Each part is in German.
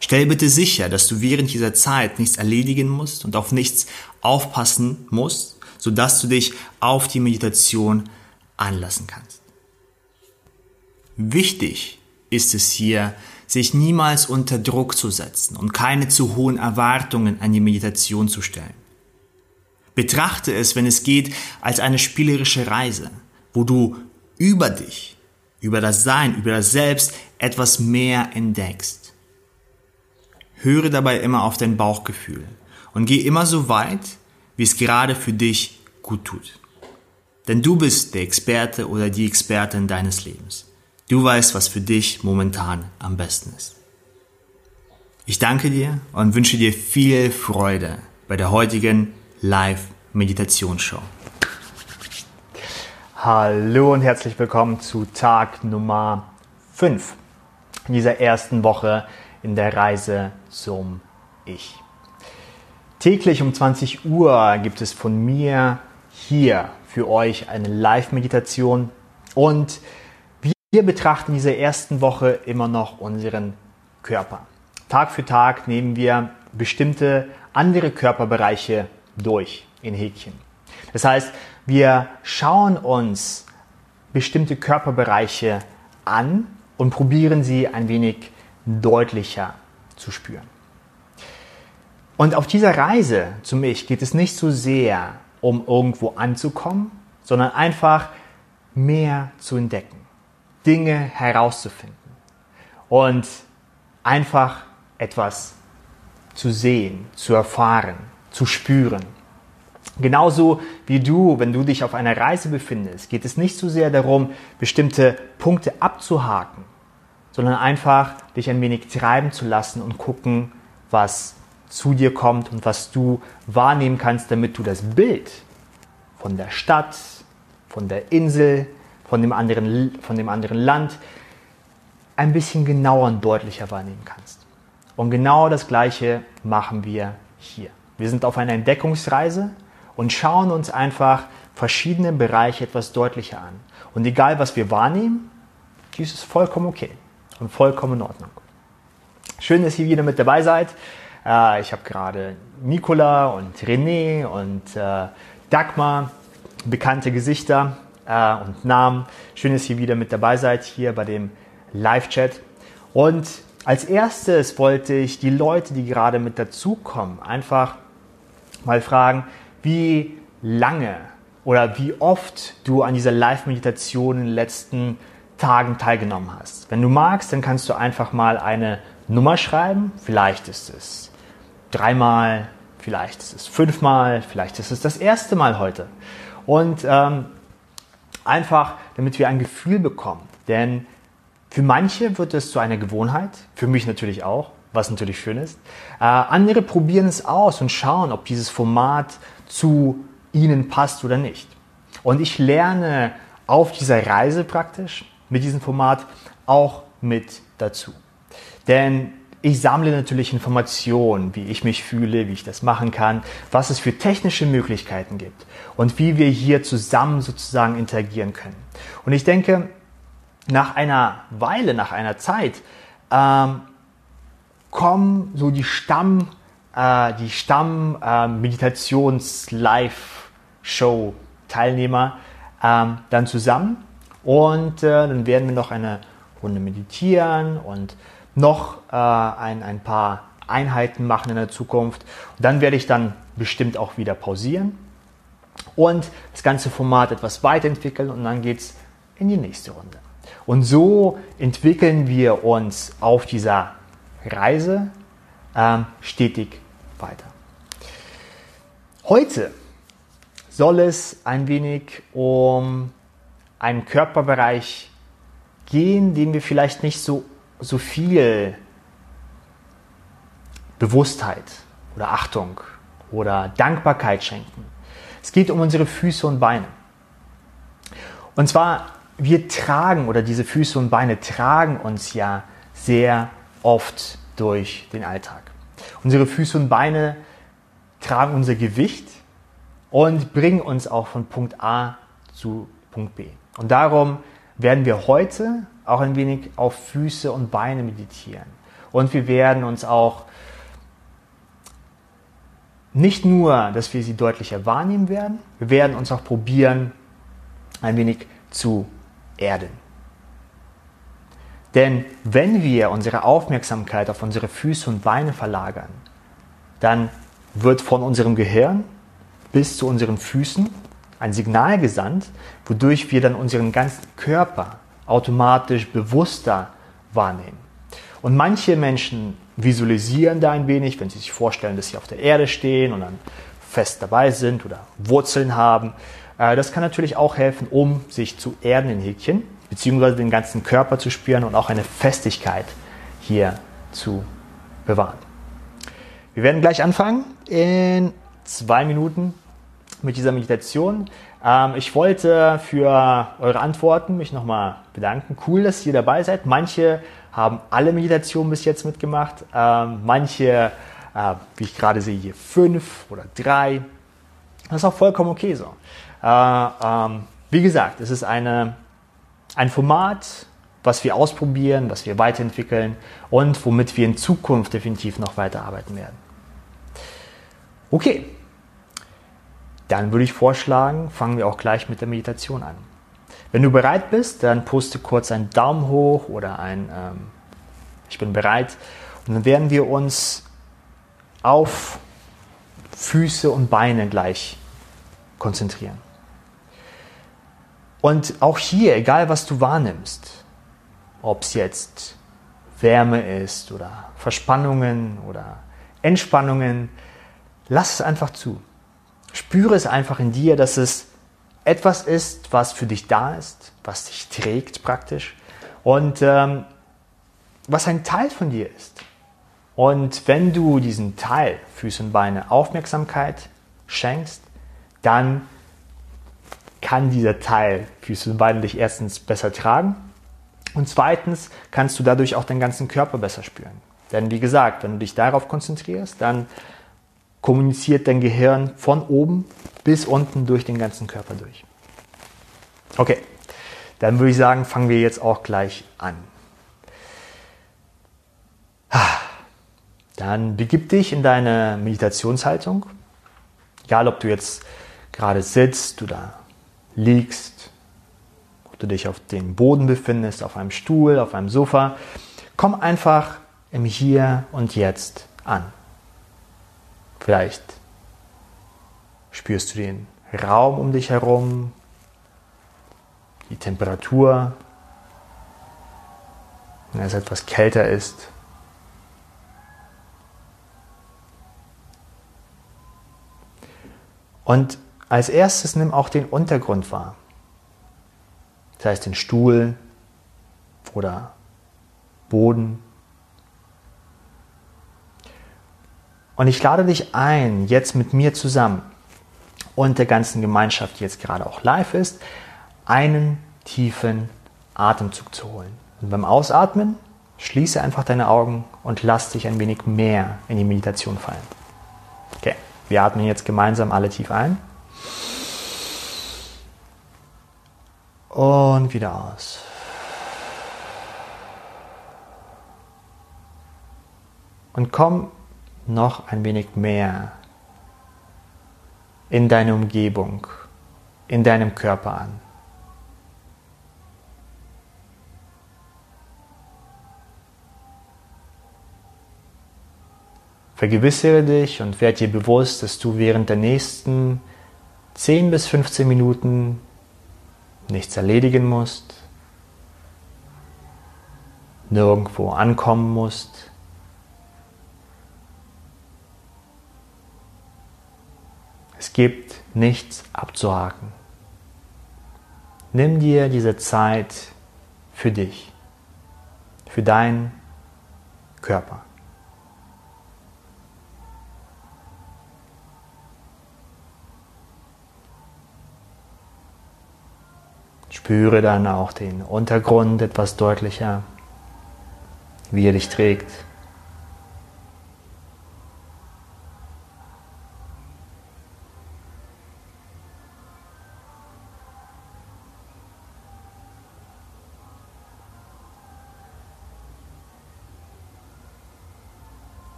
Stell bitte sicher, dass du während dieser Zeit nichts erledigen musst und auf nichts aufpassen musst, sodass du dich auf die Meditation anlassen kannst. Wichtig ist es hier, sich niemals unter Druck zu setzen und keine zu hohen Erwartungen an die Meditation zu stellen. Betrachte es, wenn es geht, als eine spielerische Reise, wo du über dich, über das Sein, über das Selbst etwas mehr entdeckst. Höre dabei immer auf dein Bauchgefühl und geh immer so weit, wie es gerade für dich gut tut. Denn du bist der Experte oder die Expertin deines Lebens. Du weißt, was für dich momentan am besten ist. Ich danke dir und wünsche dir viel Freude bei der heutigen Live-Meditationsshow. Hallo und herzlich willkommen zu Tag Nummer 5 in dieser ersten Woche in der Reise zum Ich. Täglich um 20 Uhr gibt es von mir hier für euch eine Live-Meditation und wir betrachten diese ersten Woche immer noch unseren Körper. Tag für Tag nehmen wir bestimmte andere Körperbereiche durch in Häkchen. Das heißt, wir schauen uns bestimmte Körperbereiche an und probieren sie ein wenig deutlicher zu spüren. Und auf dieser Reise zu mich geht es nicht so sehr um irgendwo anzukommen, sondern einfach mehr zu entdecken, Dinge herauszufinden und einfach etwas zu sehen, zu erfahren, zu spüren. Genauso wie du, wenn du dich auf einer Reise befindest, geht es nicht so sehr darum, bestimmte Punkte abzuhaken, sondern einfach dich ein wenig treiben zu lassen und gucken, was zu dir kommt und was du wahrnehmen kannst, damit du das Bild von der Stadt, von der Insel, von dem anderen, von dem anderen Land ein bisschen genauer und deutlicher wahrnehmen kannst. Und genau das Gleiche machen wir hier. Wir sind auf einer Entdeckungsreise und schauen uns einfach verschiedene Bereiche etwas deutlicher an. Und egal, was wir wahrnehmen, dies ist vollkommen okay und vollkommen in Ordnung. Schön, dass ihr wieder mit dabei seid. Äh, ich habe gerade Nicola und René und äh, Dagmar, bekannte Gesichter äh, und Namen. Schön, dass ihr wieder mit dabei seid hier bei dem Live-Chat. Und als erstes wollte ich die Leute, die gerade mit dazukommen, einfach mal fragen, wie lange oder wie oft du an dieser Live-Meditation in den letzten Tagen teilgenommen hast. Wenn du magst, dann kannst du einfach mal eine Nummer schreiben. Vielleicht ist es dreimal, vielleicht ist es fünfmal, vielleicht ist es das erste Mal heute. Und ähm, einfach, damit wir ein Gefühl bekommen. Denn für manche wird es zu einer Gewohnheit, für mich natürlich auch, was natürlich schön ist. Äh, andere probieren es aus und schauen, ob dieses Format zu ihnen passt oder nicht. Und ich lerne auf dieser Reise praktisch, mit diesem Format auch mit dazu. Denn ich sammle natürlich Informationen, wie ich mich fühle, wie ich das machen kann, was es für technische Möglichkeiten gibt und wie wir hier zusammen sozusagen interagieren können. Und ich denke, nach einer Weile, nach einer Zeit, ähm, kommen so die Stamm, äh, die Stamm äh, Meditations Live Show Teilnehmer ähm, dann zusammen und äh, dann werden wir noch eine Runde meditieren und noch äh, ein, ein paar Einheiten machen in der Zukunft. Und dann werde ich dann bestimmt auch wieder pausieren und das ganze Format etwas weiterentwickeln und dann geht es in die nächste Runde. Und so entwickeln wir uns auf dieser Reise ähm, stetig weiter. Heute soll es ein wenig um einen Körperbereich gehen, den wir vielleicht nicht so, so viel Bewusstheit oder Achtung oder Dankbarkeit schenken. Es geht um unsere Füße und Beine. Und zwar, wir tragen oder diese Füße und Beine tragen uns ja sehr oft durch den Alltag. Unsere Füße und Beine tragen unser Gewicht und bringen uns auch von Punkt A zu Punkt B. Und darum werden wir heute auch ein wenig auf Füße und Beine meditieren. Und wir werden uns auch nicht nur, dass wir sie deutlicher wahrnehmen werden, wir werden uns auch probieren, ein wenig zu erden. Denn wenn wir unsere Aufmerksamkeit auf unsere Füße und Beine verlagern, dann wird von unserem Gehirn bis zu unseren Füßen ein Signal gesandt, wodurch wir dann unseren ganzen Körper automatisch bewusster wahrnehmen. Und manche Menschen visualisieren da ein wenig, wenn sie sich vorstellen, dass sie auf der Erde stehen und dann fest dabei sind oder Wurzeln haben. Äh, das kann natürlich auch helfen, um sich zu erden in Häkchen, beziehungsweise den ganzen Körper zu spüren und auch eine Festigkeit hier zu bewahren. Wir werden gleich anfangen in zwei Minuten mit dieser Meditation. Ähm, ich wollte für eure Antworten mich nochmal bedanken. Cool, dass ihr dabei seid. Manche haben alle Meditationen bis jetzt mitgemacht. Ähm, manche, äh, wie ich gerade sehe, hier fünf oder drei. Das ist auch vollkommen okay so. Äh, ähm, wie gesagt, es ist eine, ein Format, was wir ausprobieren, was wir weiterentwickeln und womit wir in Zukunft definitiv noch weiterarbeiten werden. Okay, dann würde ich vorschlagen, fangen wir auch gleich mit der Meditation an. Wenn du bereit bist, dann poste kurz einen Daumen hoch oder ein ähm, Ich bin bereit. Und dann werden wir uns auf Füße und Beine gleich konzentrieren. Und auch hier, egal was du wahrnimmst, ob es jetzt Wärme ist oder Verspannungen oder Entspannungen, lass es einfach zu. Spüre es einfach in dir, dass es etwas ist, was für dich da ist, was dich trägt praktisch und ähm, was ein Teil von dir ist. Und wenn du diesem Teil, Füße und Beine, Aufmerksamkeit schenkst, dann kann dieser Teil, Füße und Beine, dich erstens besser tragen und zweitens kannst du dadurch auch deinen ganzen Körper besser spüren. Denn wie gesagt, wenn du dich darauf konzentrierst, dann kommuniziert dein Gehirn von oben bis unten durch den ganzen Körper durch. Okay, dann würde ich sagen, fangen wir jetzt auch gleich an. Dann begib dich in deine Meditationshaltung. Egal, ob du jetzt gerade sitzt oder liegst, ob du dich auf dem Boden befindest, auf einem Stuhl, auf einem Sofa. Komm einfach im Hier und Jetzt an. Vielleicht spürst du den Raum um dich herum, die Temperatur, wenn es etwas kälter ist. Und als erstes nimm auch den Untergrund wahr. Das heißt den Stuhl oder Boden. Und ich lade dich ein, jetzt mit mir zusammen und der ganzen Gemeinschaft, die jetzt gerade auch live ist, einen tiefen Atemzug zu holen. Und beim Ausatmen schließe einfach deine Augen und lass dich ein wenig mehr in die Meditation fallen. Okay, wir atmen jetzt gemeinsam alle tief ein. Und wieder aus. Und komm noch ein wenig mehr in deine Umgebung, in deinem Körper an. Vergewissere dich und werde dir bewusst, dass du während der nächsten 10 bis 15 Minuten nichts erledigen musst, nirgendwo ankommen musst, Es gibt nichts abzuhaken. Nimm dir diese Zeit für dich, für deinen Körper. Spüre dann auch den Untergrund etwas deutlicher, wie er dich trägt.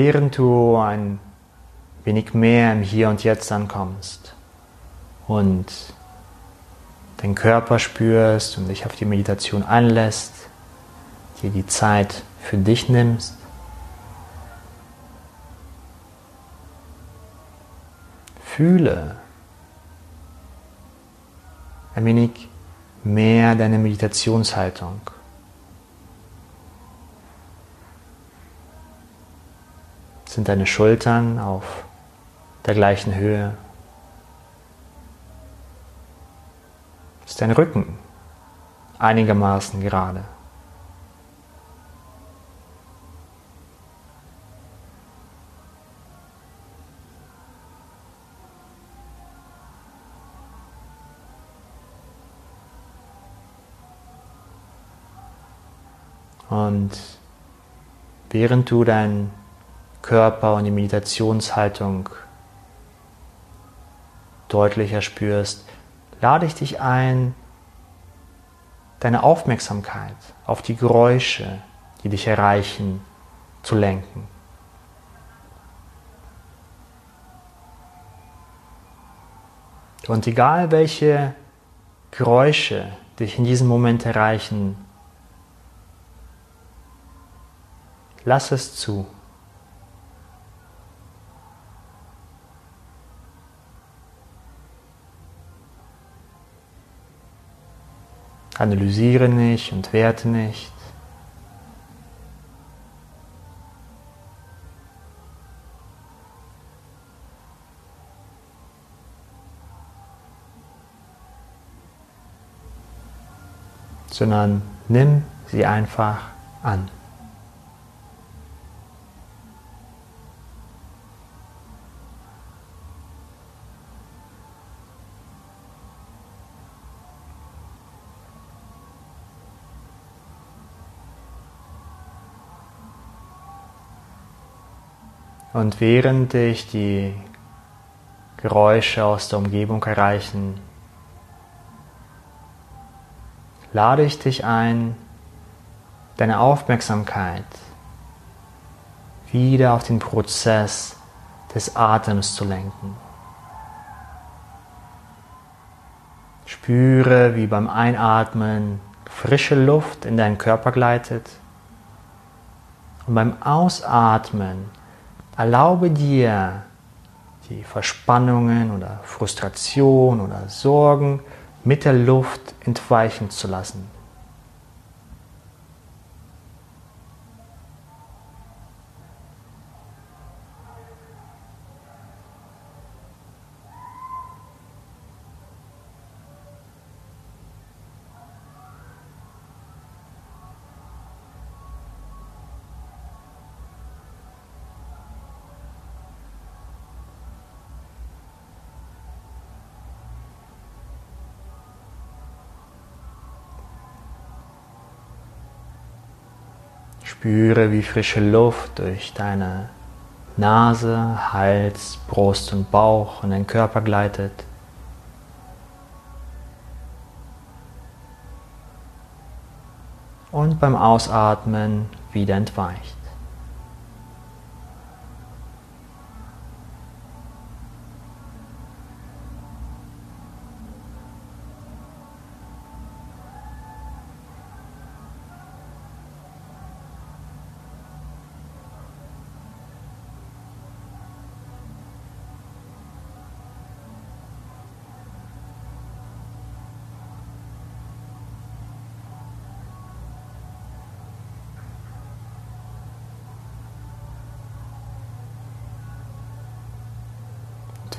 Während du ein wenig mehr im Hier und Jetzt ankommst und den Körper spürst und dich auf die Meditation anlässt, dir die Zeit für dich nimmst, fühle ein wenig mehr deine Meditationshaltung. Sind deine Schultern auf der gleichen Höhe? Ist dein Rücken einigermaßen gerade? Und während du deinen Körper und die Meditationshaltung deutlicher spürst, lade ich dich ein, deine Aufmerksamkeit auf die Geräusche, die dich erreichen, zu lenken. Und egal welche Geräusche dich in diesem Moment erreichen, lass es zu. Analysiere nicht und werte nicht. sondern nimm sie einfach an. Und während dich die Geräusche aus der Umgebung erreichen, lade ich dich ein, deine Aufmerksamkeit wieder auf den Prozess des Atems zu lenken. Spüre, wie beim Einatmen frische Luft in deinen Körper gleitet und beim Ausatmen Erlaube dir, die Verspannungen oder Frustration oder Sorgen mit der Luft entweichen zu lassen. Spüre, wie frische Luft durch deine Nase, Hals, Brust und Bauch in deinen Körper gleitet. Und beim Ausatmen wieder entweicht.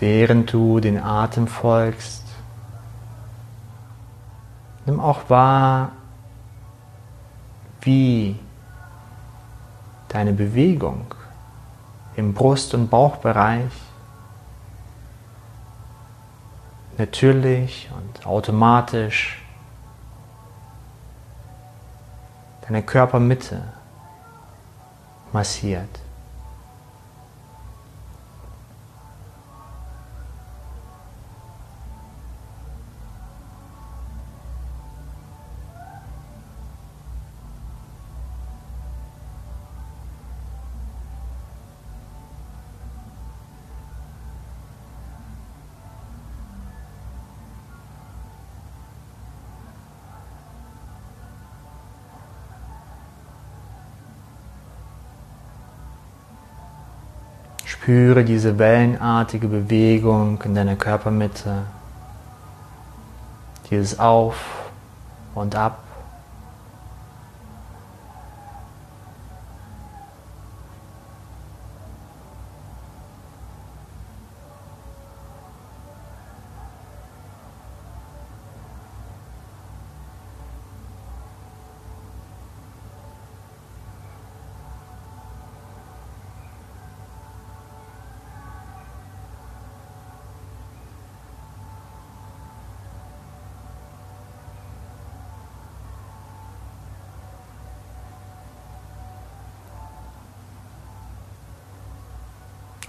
Während du den Atem folgst, nimm auch wahr, wie deine Bewegung im Brust- und Bauchbereich natürlich und automatisch deine Körpermitte massiert. Spüre diese wellenartige Bewegung in deiner Körpermitte, dieses Auf und Ab.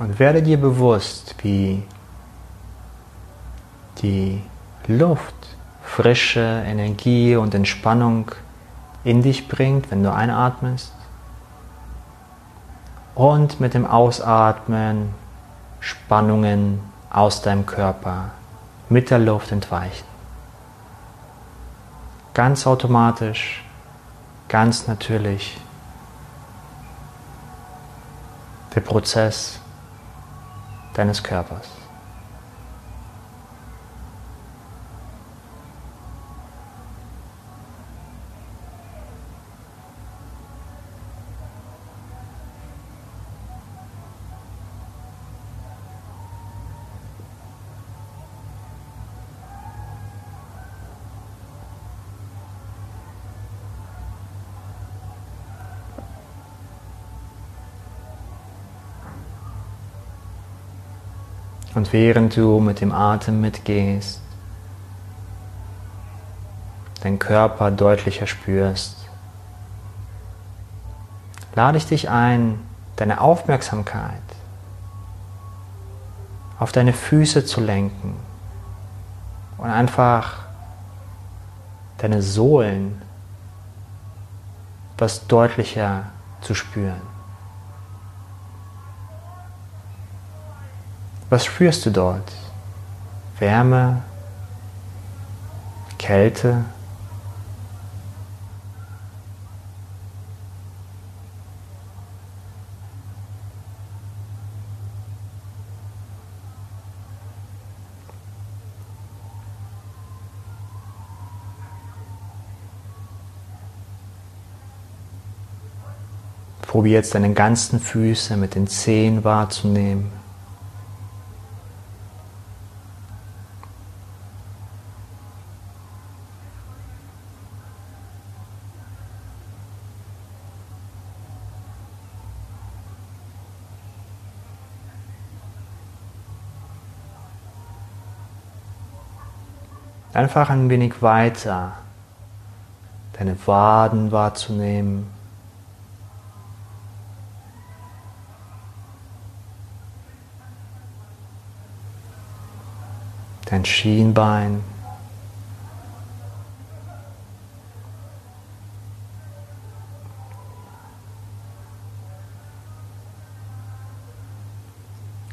Und werde dir bewusst, wie die Luft frische Energie und Entspannung in dich bringt, wenn du einatmest. Und mit dem Ausatmen Spannungen aus deinem Körper mit der Luft entweichen. Ganz automatisch, ganz natürlich. Der Prozess deines Körpers. Und während du mit dem Atem mitgehst, deinen Körper deutlicher spürst, lade ich dich ein, deine Aufmerksamkeit auf deine Füße zu lenken und einfach deine Sohlen etwas deutlicher zu spüren. Was spürst du dort? Wärme? Kälte? Probier jetzt deine ganzen Füße mit den Zehen wahrzunehmen. Einfach ein wenig weiter deine Waden wahrzunehmen. Dein Schienbein.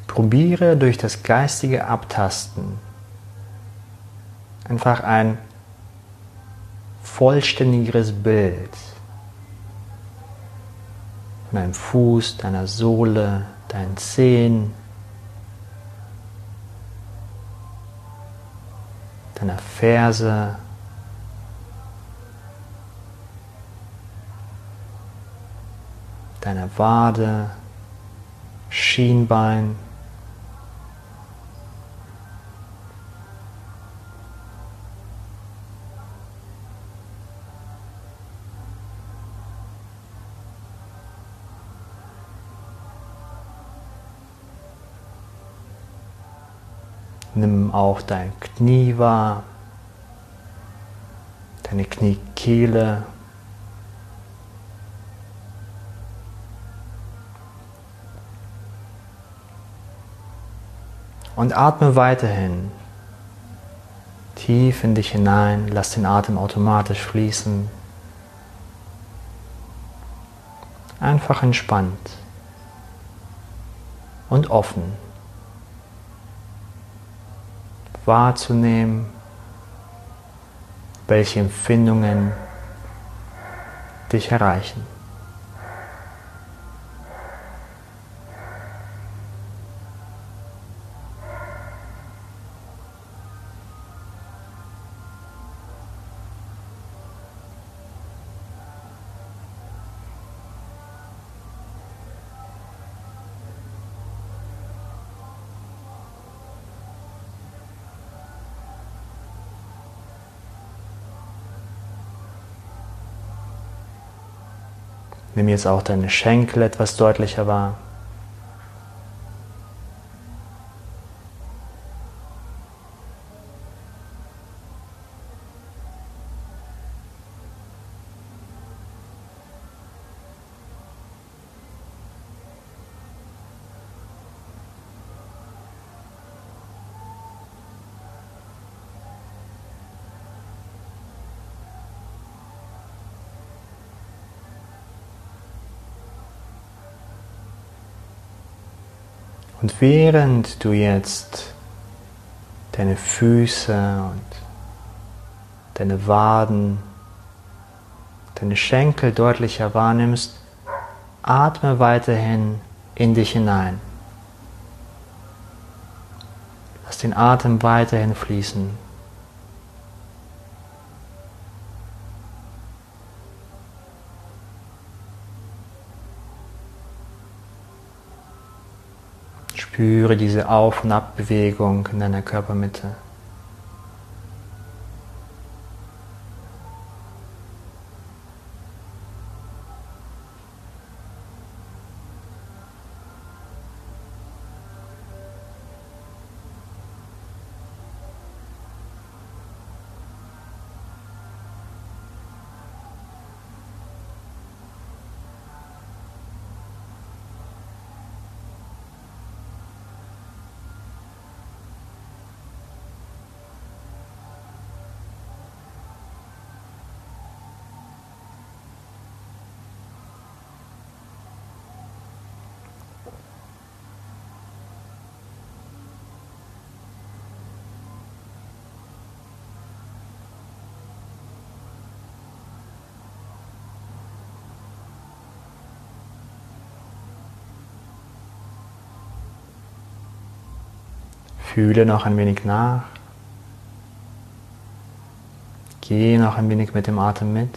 Probiere durch das geistige Abtasten einfach ein vollständigeres Bild von deinem Fuß, deiner Sohle, deinen Zehen, deiner Ferse, deiner Wade, Schienbein, auch dein Knie wahr, deine Kniekehle. Und atme weiterhin tief in dich hinein, lass den Atem automatisch fließen. Einfach entspannt und offen wahrzunehmen, welche Empfindungen dich erreichen. Nimm jetzt auch deine Schenkel etwas deutlicher wahr. Und während du jetzt deine Füße und deine Waden, deine Schenkel deutlicher wahrnimmst, atme weiterhin in dich hinein. Lass den Atem weiterhin fließen. Spüre diese Auf- und Abbewegung in deiner Körpermitte. Fühle noch ein wenig nach. Geh noch ein wenig mit dem Atem mit.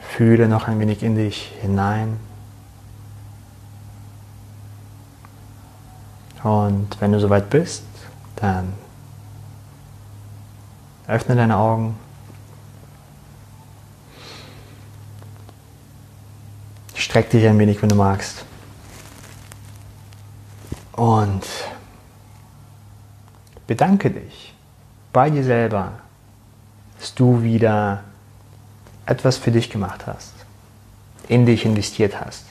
Fühle noch ein wenig in dich hinein. Und wenn du soweit bist, dann öffne deine Augen. Streck dich ein wenig, wenn du magst. Und bedanke dich bei dir selber, dass du wieder etwas für dich gemacht hast, in dich investiert hast.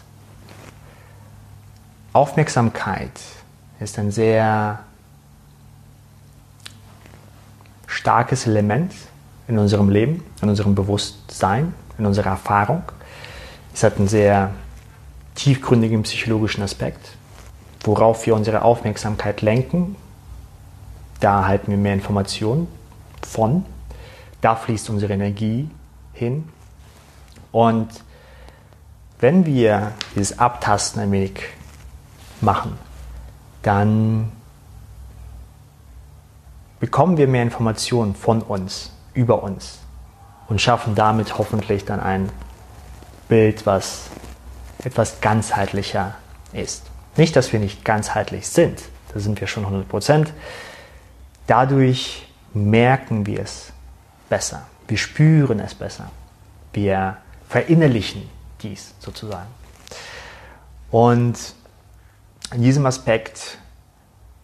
Aufmerksamkeit ist ein sehr starkes Element in unserem Leben, in unserem Bewusstsein, in unserer Erfahrung. Es hat einen sehr tiefgründigen psychologischen Aspekt, worauf wir unsere Aufmerksamkeit lenken. Da erhalten wir mehr Informationen von. Da fließt unsere Energie hin. Und wenn wir dieses Abtasten ein wenig machen, dann bekommen wir mehr Informationen von uns, über uns und schaffen damit hoffentlich dann ein Bild, was etwas ganzheitlicher ist. Nicht, dass wir nicht ganzheitlich sind, da sind wir schon 100 Prozent. Dadurch merken wir es besser. Wir spüren es besser. Wir verinnerlichen dies sozusagen. Und in diesem Aspekt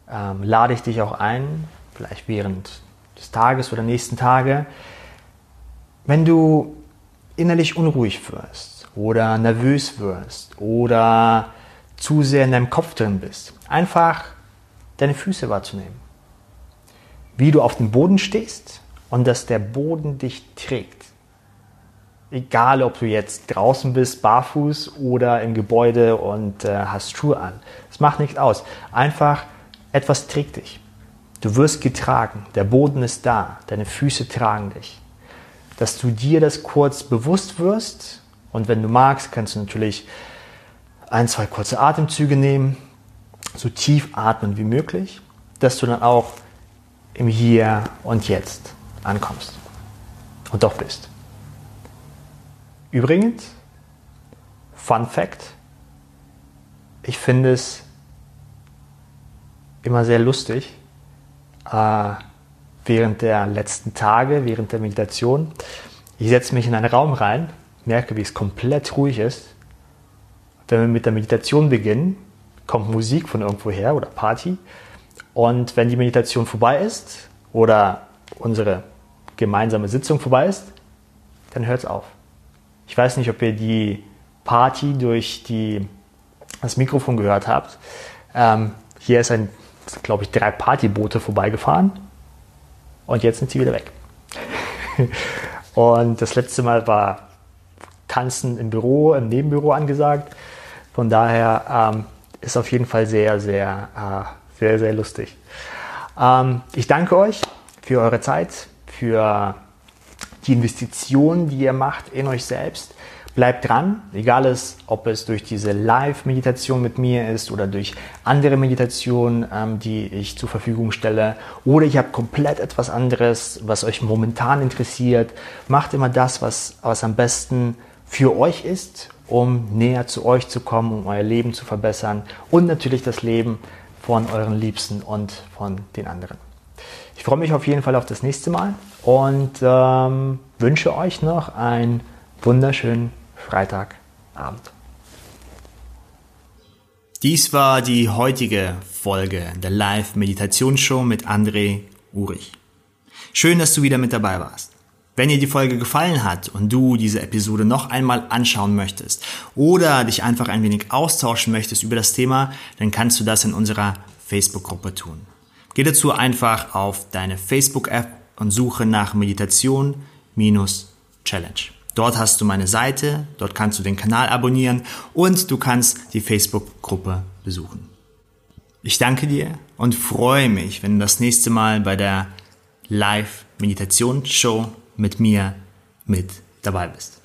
ähm, lade ich dich auch ein, vielleicht während des Tages oder nächsten Tage, wenn du innerlich unruhig wirst oder nervös wirst oder zu sehr in deinem Kopf drin bist, einfach deine Füße wahrzunehmen. Wie du auf dem Boden stehst und dass der Boden dich trägt. Egal, ob du jetzt draußen bist, barfuß oder im Gebäude und äh, hast Schuhe an. Es macht nichts aus. Einfach etwas trägt dich. Du wirst getragen. Der Boden ist da. Deine Füße tragen dich. Dass du dir das kurz bewusst wirst. Und wenn du magst, kannst du natürlich ein, zwei kurze Atemzüge nehmen. So tief atmen wie möglich. Dass du dann auch im Hier und Jetzt ankommst. Und doch bist. Übrigens, Fun Fact, ich finde es immer sehr lustig, äh, während der letzten Tage, während der Meditation. Ich setze mich in einen Raum rein, merke, wie es komplett ruhig ist. Wenn wir mit der Meditation beginnen, kommt Musik von irgendwoher oder Party. Und wenn die Meditation vorbei ist oder unsere gemeinsame Sitzung vorbei ist, dann hört es auf. Weiß nicht, ob ihr die Party durch die, das Mikrofon gehört habt. Ähm, hier ist ein, glaube ich, drei Partyboote vorbeigefahren und jetzt sind sie wieder weg. und das letzte Mal war Tanzen im Büro, im Nebenbüro angesagt. Von daher ähm, ist auf jeden Fall sehr, sehr, äh, sehr, sehr lustig. Ähm, ich danke euch für eure Zeit, für die Investition, die ihr macht in euch selbst. Bleibt dran, egal es, ob es durch diese Live-Meditation mit mir ist oder durch andere Meditationen, ähm, die ich zur Verfügung stelle, oder ich habe komplett etwas anderes, was euch momentan interessiert. Macht immer das, was, was am besten für euch ist, um näher zu euch zu kommen, um euer Leben zu verbessern und natürlich das Leben von euren Liebsten und von den anderen. Ich freue mich auf jeden Fall auf das nächste Mal und ähm, wünsche euch noch einen wunderschönen Freitagabend. Dies war die heutige Folge der Live-Meditationsshow mit André Urich. Schön, dass du wieder mit dabei warst. Wenn dir die Folge gefallen hat und du diese Episode noch einmal anschauen möchtest oder dich einfach ein wenig austauschen möchtest über das Thema, dann kannst du das in unserer Facebook-Gruppe tun. Geh dazu einfach auf deine Facebook-App und suche nach Meditation minus Challenge. Dort hast du meine Seite, dort kannst du den Kanal abonnieren und du kannst die Facebook-Gruppe besuchen. Ich danke dir und freue mich, wenn du das nächste Mal bei der Live-Meditation-Show mit mir mit dabei bist.